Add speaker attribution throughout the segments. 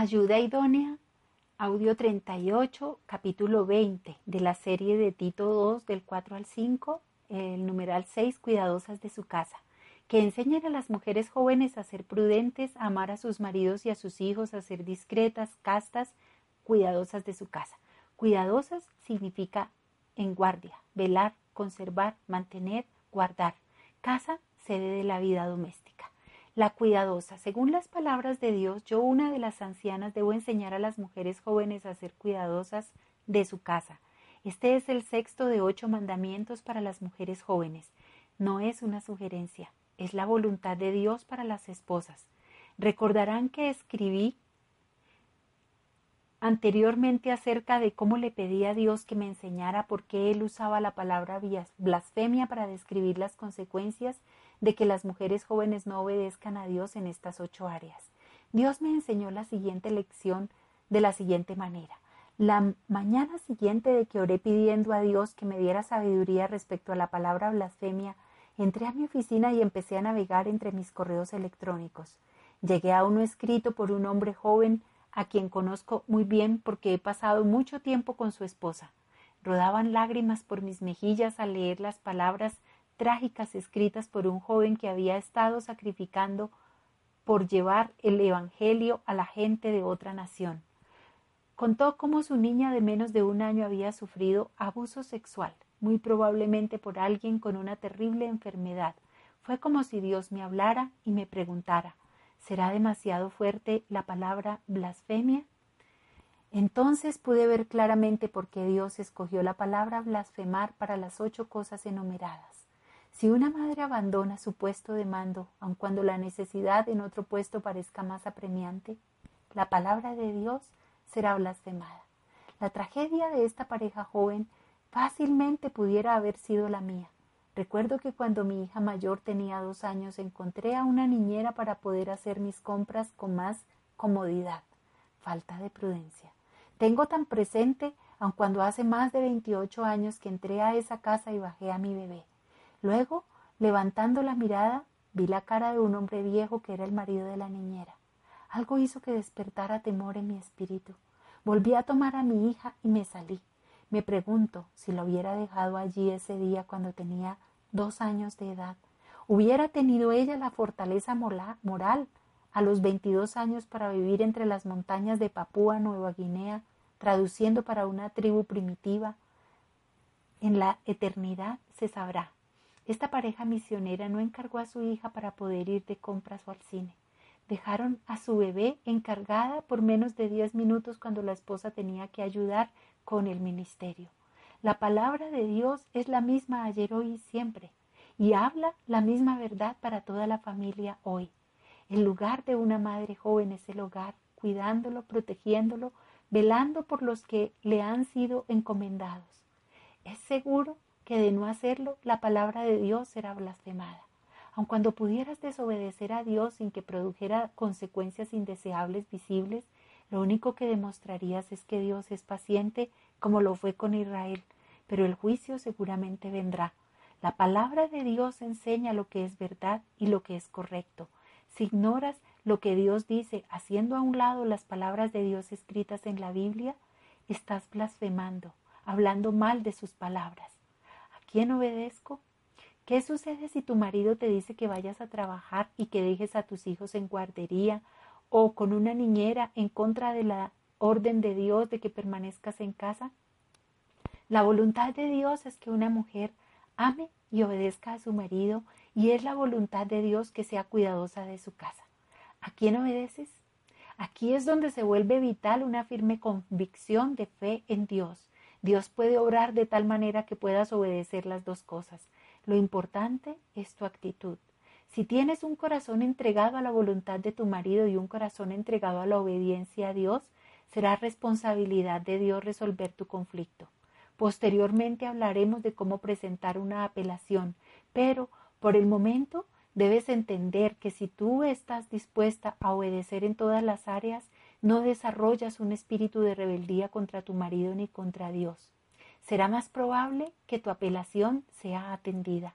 Speaker 1: Ayuda idónea, audio 38, capítulo 20 de la serie de Tito 2 del 4 al 5, el numeral 6, cuidadosas de su casa, que enseñan a las mujeres jóvenes a ser prudentes, a amar a sus maridos y a sus hijos, a ser discretas, castas, cuidadosas de su casa. Cuidadosas significa en guardia, velar, conservar, mantener, guardar. Casa, sede de la vida doméstica. La cuidadosa. Según las palabras de Dios, yo, una de las ancianas, debo enseñar a las mujeres jóvenes a ser cuidadosas de su casa. Este es el sexto de ocho mandamientos para las mujeres jóvenes. No es una sugerencia, es la voluntad de Dios para las esposas. Recordarán que escribí anteriormente acerca de cómo le pedí a Dios que me enseñara por qué él usaba la palabra blasfemia para describir las consecuencias de que las mujeres jóvenes no obedezcan a Dios en estas ocho áreas. Dios me enseñó la siguiente lección de la siguiente manera. La mañana siguiente de que oré pidiendo a Dios que me diera sabiduría respecto a la palabra blasfemia, entré a mi oficina y empecé a navegar entre mis correos electrónicos. Llegué a uno escrito por un hombre joven a quien conozco muy bien porque he pasado mucho tiempo con su esposa. Rodaban lágrimas por mis mejillas al leer las palabras trágicas escritas por un joven que había estado sacrificando por llevar el Evangelio a la gente de otra nación. Contó cómo su niña de menos de un año había sufrido abuso sexual, muy probablemente por alguien con una terrible enfermedad. Fue como si Dios me hablara y me preguntara ¿Será demasiado fuerte la palabra blasfemia? Entonces pude ver claramente por qué Dios escogió la palabra blasfemar para las ocho cosas enumeradas. Si una madre abandona su puesto de mando, aun cuando la necesidad en otro puesto parezca más apremiante, la palabra de Dios será blasfemada. La tragedia de esta pareja joven fácilmente pudiera haber sido la mía. Recuerdo que cuando mi hija mayor tenía dos años encontré a una niñera para poder hacer mis compras con más comodidad. Falta de prudencia. Tengo tan presente, aun cuando hace más de veintiocho años que entré a esa casa y bajé a mi bebé. Luego, levantando la mirada, vi la cara de un hombre viejo que era el marido de la niñera. Algo hizo que despertara temor en mi espíritu. Volví a tomar a mi hija y me salí. Me pregunto si lo hubiera dejado allí ese día cuando tenía dos años de edad. ¿Hubiera tenido ella la fortaleza moral a los veintidós años para vivir entre las montañas de Papúa Nueva Guinea, traduciendo para una tribu primitiva? En la eternidad se sabrá. Esta pareja misionera no encargó a su hija para poder ir de compras o al cine. Dejaron a su bebé encargada por menos de diez minutos cuando la esposa tenía que ayudar con el ministerio. La palabra de Dios es la misma ayer, hoy y siempre, y habla la misma verdad para toda la familia hoy. El lugar de una madre joven es el hogar, cuidándolo, protegiéndolo, velando por los que le han sido encomendados. Es seguro que de no hacerlo la palabra de Dios será blasfemada. Aun cuando pudieras desobedecer a Dios sin que produjera consecuencias indeseables visibles, lo único que demostrarías es que Dios es paciente como lo fue con Israel, pero el juicio seguramente vendrá. La palabra de Dios enseña lo que es verdad y lo que es correcto. Si ignoras lo que Dios dice haciendo a un lado las palabras de Dios escritas en la Biblia, estás blasfemando, hablando mal de sus palabras quién obedezco? ¿Qué sucede si tu marido te dice que vayas a trabajar y que dejes a tus hijos en guardería o con una niñera en contra de la orden de Dios de que permanezcas en casa? La voluntad de Dios es que una mujer ame y obedezca a su marido y es la voluntad de Dios que sea cuidadosa de su casa. ¿A quién obedeces? Aquí es donde se vuelve vital una firme convicción de fe en Dios Dios puede obrar de tal manera que puedas obedecer las dos cosas. Lo importante es tu actitud. Si tienes un corazón entregado a la voluntad de tu marido y un corazón entregado a la obediencia a Dios, será responsabilidad de Dios resolver tu conflicto. Posteriormente hablaremos de cómo presentar una apelación, pero por el momento debes entender que si tú estás dispuesta a obedecer en todas las áreas, no desarrollas un espíritu de rebeldía contra tu marido ni contra Dios. Será más probable que tu apelación sea atendida.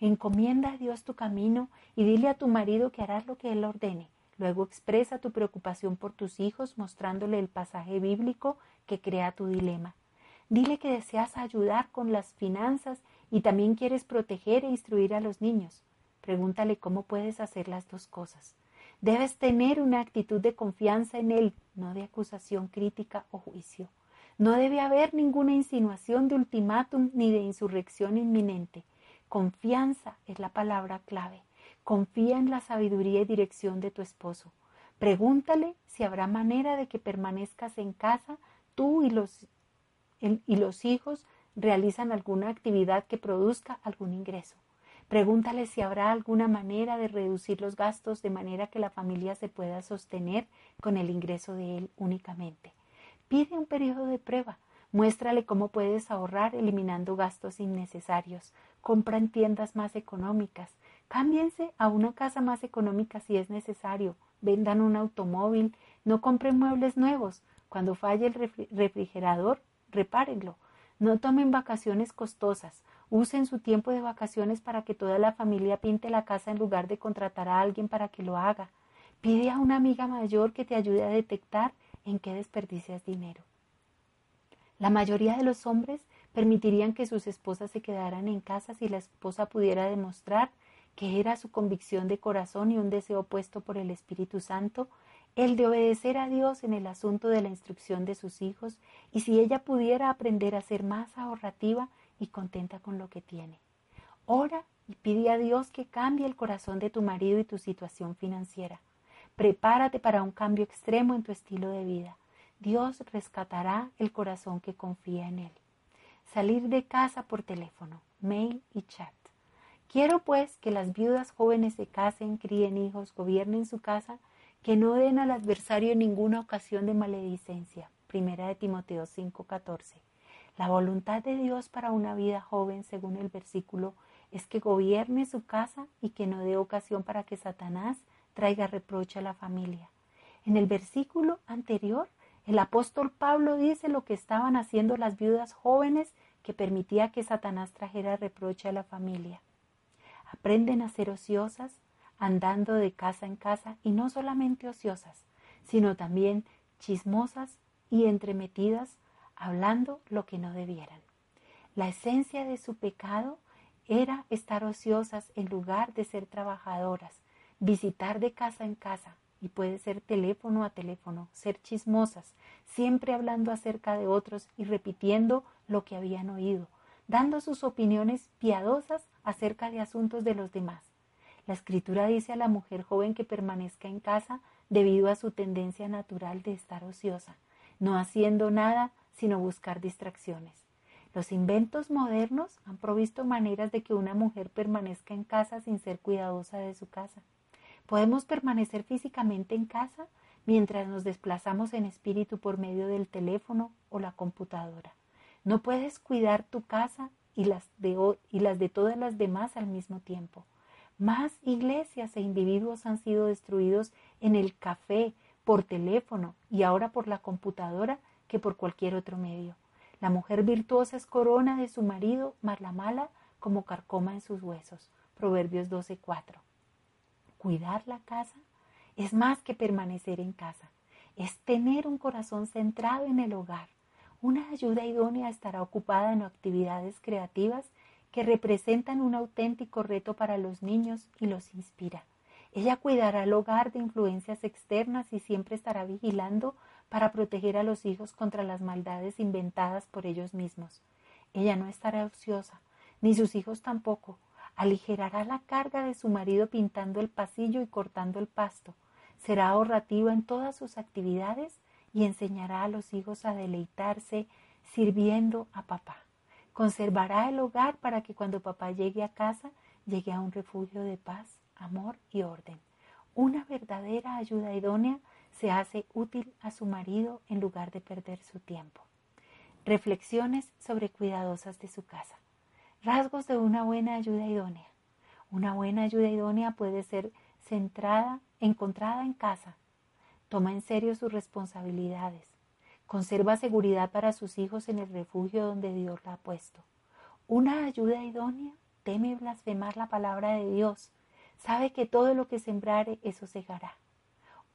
Speaker 1: Encomienda a Dios tu camino y dile a tu marido que harás lo que Él ordene. Luego expresa tu preocupación por tus hijos mostrándole el pasaje bíblico que crea tu dilema. Dile que deseas ayudar con las finanzas y también quieres proteger e instruir a los niños. Pregúntale cómo puedes hacer las dos cosas. Debes tener una actitud de confianza en Él, no de acusación crítica o juicio. No debe haber ninguna insinuación de ultimátum ni de insurrección inminente. Confianza es la palabra clave. Confía en la sabiduría y dirección de tu esposo. Pregúntale si habrá manera de que permanezcas en casa, tú y los, y los hijos realizan alguna actividad que produzca algún ingreso. Pregúntale si habrá alguna manera de reducir los gastos de manera que la familia se pueda sostener con el ingreso de él únicamente. Pide un periodo de prueba. Muéstrale cómo puedes ahorrar eliminando gastos innecesarios. Compra en tiendas más económicas. Cámbiense a una casa más económica si es necesario. Vendan un automóvil. No compren muebles nuevos. Cuando falle el refrigerador, repárenlo. No tomen vacaciones costosas. Usen su tiempo de vacaciones para que toda la familia pinte la casa en lugar de contratar a alguien para que lo haga. Pide a una amiga mayor que te ayude a detectar en qué desperdicias dinero. La mayoría de los hombres permitirían que sus esposas se quedaran en casa si la esposa pudiera demostrar que era su convicción de corazón y un deseo puesto por el Espíritu Santo el de obedecer a Dios en el asunto de la instrucción de sus hijos y si ella pudiera aprender a ser más ahorrativa y contenta con lo que tiene. Ora y pide a Dios que cambie el corazón de tu marido y tu situación financiera. Prepárate para un cambio extremo en tu estilo de vida. Dios rescatará el corazón que confía en Él. Salir de casa por teléfono, mail y chat. Quiero pues que las viudas jóvenes se casen, críen hijos, gobiernen su casa, que no den al adversario ninguna ocasión de maledicencia. Primera de Timoteo 5:14. La voluntad de Dios para una vida joven, según el versículo, es que gobierne su casa y que no dé ocasión para que Satanás traiga reproche a la familia. En el versículo anterior, el apóstol Pablo dice lo que estaban haciendo las viudas jóvenes que permitía que Satanás trajera reproche a la familia. Aprenden a ser ociosas, andando de casa en casa y no solamente ociosas, sino también chismosas y entremetidas, hablando lo que no debieran. La esencia de su pecado era estar ociosas en lugar de ser trabajadoras, visitar de casa en casa, y puede ser teléfono a teléfono, ser chismosas, siempre hablando acerca de otros y repitiendo lo que habían oído, dando sus opiniones piadosas acerca de asuntos de los demás. La escritura dice a la mujer joven que permanezca en casa debido a su tendencia natural de estar ociosa, no haciendo nada sino buscar distracciones. Los inventos modernos han provisto maneras de que una mujer permanezca en casa sin ser cuidadosa de su casa. Podemos permanecer físicamente en casa mientras nos desplazamos en espíritu por medio del teléfono o la computadora. No puedes cuidar tu casa y las de, todas las demás al mismo tiempo. Más iglesias e individuos han sido destruidos en el café, por teléfono y ahora por la computadora que por cualquier otro medio. La mujer virtuosa es corona de su marido, más la mala como carcoma en sus huesos. Proverbios 12:4. Cuidar la casa es más que permanecer en casa, es tener un corazón centrado en el hogar. Una ayuda idónea estará ocupada en actividades creativas que representan un auténtico reto para los niños y los inspira. Ella cuidará el hogar de influencias externas y siempre estará vigilando para proteger a los hijos contra las maldades inventadas por ellos mismos. Ella no estará ociosa, ni sus hijos tampoco, aligerará la carga de su marido pintando el pasillo y cortando el pasto, será ahorrativa en todas sus actividades y enseñará a los hijos a deleitarse sirviendo a papá. Conservará el hogar para que cuando papá llegue a casa llegue a un refugio de paz amor y orden. Una verdadera ayuda idónea se hace útil a su marido en lugar de perder su tiempo. Reflexiones sobre cuidadosas de su casa. Rasgos de una buena ayuda idónea. Una buena ayuda idónea puede ser centrada, encontrada en casa. Toma en serio sus responsabilidades. Conserva seguridad para sus hijos en el refugio donde Dios la ha puesto. Una ayuda idónea teme blasfemar la palabra de Dios. Sabe que todo lo que sembrare, eso segará.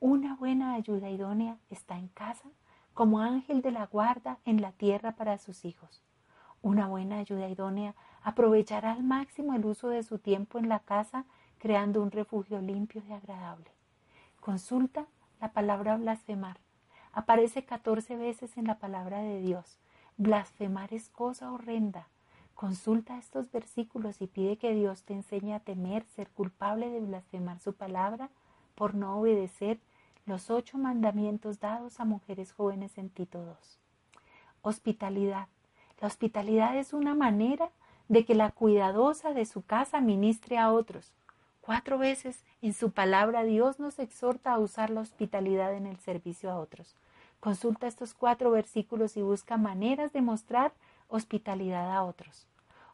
Speaker 1: Una buena ayuda idónea está en casa como ángel de la guarda en la tierra para sus hijos. Una buena ayuda idónea aprovechará al máximo el uso de su tiempo en la casa, creando un refugio limpio y agradable. Consulta la palabra blasfemar. Aparece catorce veces en la palabra de Dios. Blasfemar es cosa horrenda. Consulta estos versículos y pide que Dios te enseñe a temer ser culpable de blasfemar su palabra por no obedecer los ocho mandamientos dados a mujeres jóvenes en Tito II. Hospitalidad. La hospitalidad es una manera de que la cuidadosa de su casa ministre a otros. Cuatro veces en su palabra Dios nos exhorta a usar la hospitalidad en el servicio a otros. Consulta estos cuatro versículos y busca maneras de mostrar hospitalidad a otros.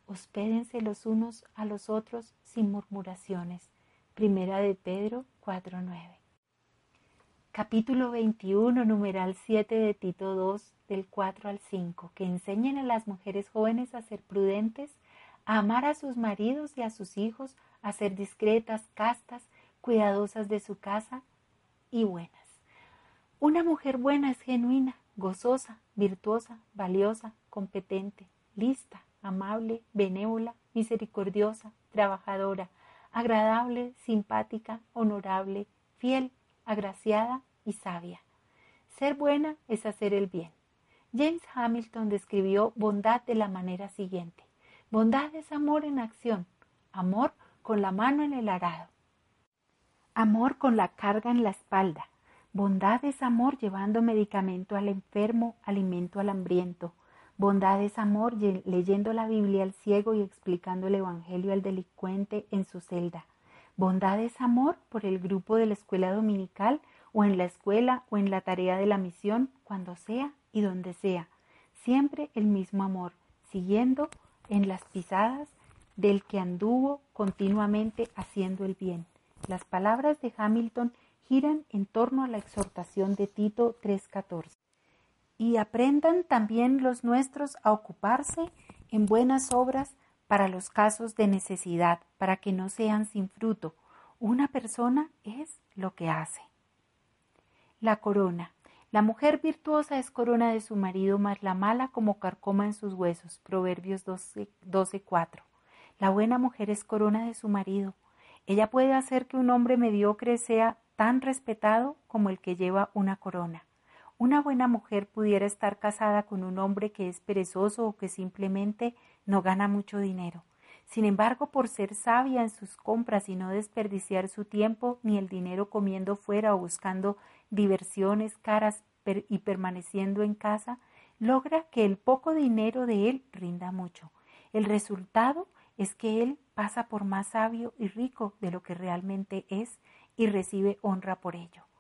Speaker 1: Hospédense los unos a los otros sin murmuraciones. Primera de Pedro 4.9. Capítulo 21, numeral 7 de Tito 2, del 4 al 5, que enseñen a las mujeres jóvenes a ser prudentes, a amar a sus maridos y a sus hijos, a ser discretas, castas, cuidadosas de su casa y buenas. Una mujer buena es genuina, gozosa, virtuosa, valiosa, competente, lista, amable, benévola, misericordiosa, trabajadora, agradable, simpática, honorable, fiel, agraciada y sabia. Ser buena es hacer el bien. James Hamilton describió bondad de la manera siguiente. Bondad es amor en acción, amor con la mano en el arado, amor con la carga en la espalda. Bondad es amor llevando medicamento al enfermo, alimento al hambriento. Bondad es amor leyendo la Biblia al ciego y explicando el Evangelio al delincuente en su celda. Bondad es amor por el grupo de la escuela dominical o en la escuela o en la tarea de la misión, cuando sea y donde sea. Siempre el mismo amor, siguiendo en las pisadas del que anduvo continuamente haciendo el bien. Las palabras de Hamilton giran en torno a la exhortación de Tito 3:14. Y aprendan también los nuestros a ocuparse en buenas obras para los casos de necesidad, para que no sean sin fruto. Una persona es lo que hace. La corona. La mujer virtuosa es corona de su marido, más la mala como carcoma en sus huesos. Proverbios 12:4. la buena mujer es corona de su marido. Ella puede hacer que un hombre mediocre sea tan respetado como el que lleva una corona. Una buena mujer pudiera estar casada con un hombre que es perezoso o que simplemente no gana mucho dinero. Sin embargo, por ser sabia en sus compras y no desperdiciar su tiempo ni el dinero comiendo fuera o buscando diversiones caras y permaneciendo en casa, logra que el poco dinero de él rinda mucho. El resultado es que él pasa por más sabio y rico de lo que realmente es y recibe honra por ello.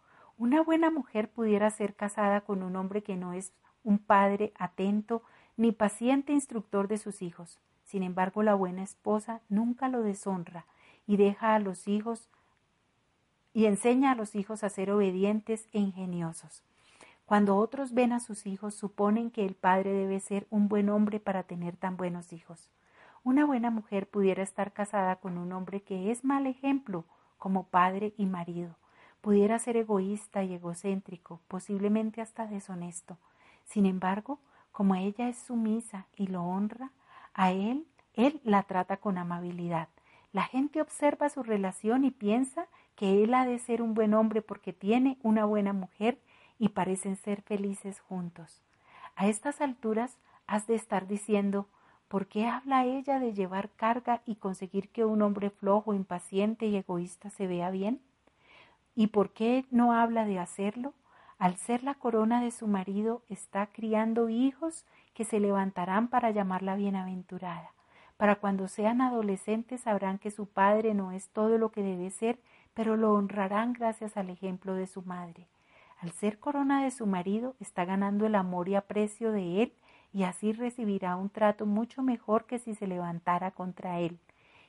Speaker 1: Una buena mujer pudiera ser casada con un hombre que no es un padre atento ni paciente instructor de sus hijos. Sin embargo, la buena esposa nunca lo deshonra y deja a los hijos y enseña a los hijos a ser obedientes e ingeniosos. Cuando otros ven a sus hijos, suponen que el padre debe ser un buen hombre para tener tan buenos hijos. Una buena mujer pudiera estar casada con un hombre que es mal ejemplo como padre y marido. Pudiera ser egoísta y egocéntrico, posiblemente hasta deshonesto. Sin embargo, como ella es sumisa y lo honra, a él, él la trata con amabilidad. La gente observa su relación y piensa que él ha de ser un buen hombre porque tiene una buena mujer y parecen ser felices juntos. A estas alturas has de estar diciendo, ¿por qué habla ella de llevar carga y conseguir que un hombre flojo, impaciente y egoísta se vea bien? ¿Y por qué no habla de hacerlo? Al ser la corona de su marido, está criando hijos que se levantarán para llamarla bienaventurada Para cuando sean adolescentes sabrán que su padre no es todo lo que debe ser, pero lo honrarán gracias al ejemplo de su madre. Al ser corona de su marido, está ganando el amor y aprecio de él, y así recibirá un trato mucho mejor que si se levantara contra él.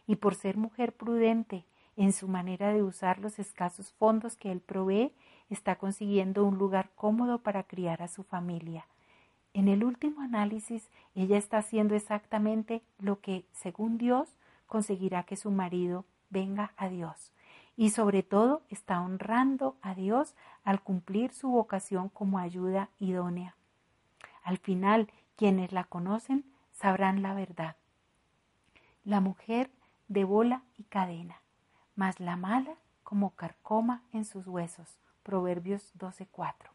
Speaker 1: Y por ser mujer prudente en su manera de usar los escasos fondos que él provee, está consiguiendo un lugar cómodo para criar a su familia. En el último análisis, ella está haciendo exactamente lo que, según Dios, conseguirá que su marido venga a Dios. Y sobre todo está honrando a Dios al cumplir su vocación como ayuda idónea. Al final, quienes la conocen sabrán la verdad. La mujer de bola y cadena, mas la mala como carcoma en sus huesos. Proverbios 12:4.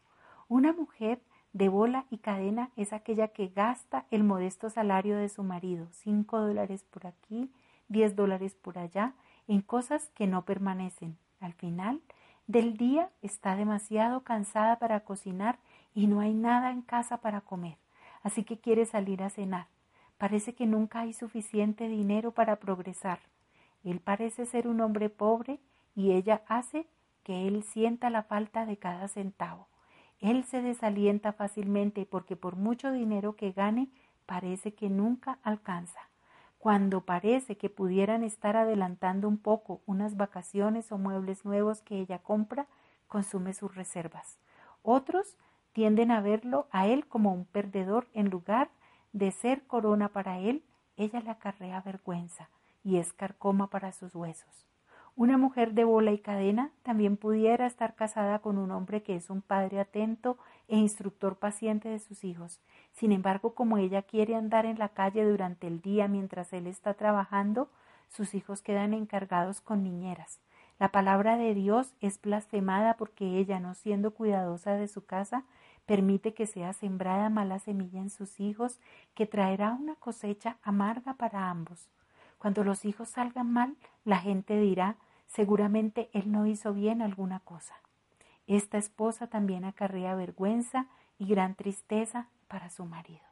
Speaker 1: Una mujer de bola y cadena es aquella que gasta el modesto salario de su marido, cinco dólares por aquí, diez dólares por allá, en cosas que no permanecen. Al final del día está demasiado cansada para cocinar y no hay nada en casa para comer, así que quiere salir a cenar. Parece que nunca hay suficiente dinero para progresar. Él parece ser un hombre pobre y ella hace que él sienta la falta de cada centavo. Él se desalienta fácilmente porque por mucho dinero que gane parece que nunca alcanza. Cuando parece que pudieran estar adelantando un poco unas vacaciones o muebles nuevos que ella compra, consume sus reservas. Otros tienden a verlo a él como un perdedor en lugar de ser corona para él, ella le acarrea vergüenza y es carcoma para sus huesos. Una mujer de bola y cadena también pudiera estar casada con un hombre que es un padre atento e instructor paciente de sus hijos. Sin embargo, como ella quiere andar en la calle durante el día mientras él está trabajando, sus hijos quedan encargados con niñeras. La palabra de Dios es blasfemada porque ella, no siendo cuidadosa de su casa, permite que sea sembrada mala semilla en sus hijos, que traerá una cosecha amarga para ambos. Cuando los hijos salgan mal, la gente dirá Seguramente él no hizo bien alguna cosa. Esta esposa también acarrea vergüenza y gran tristeza para su marido.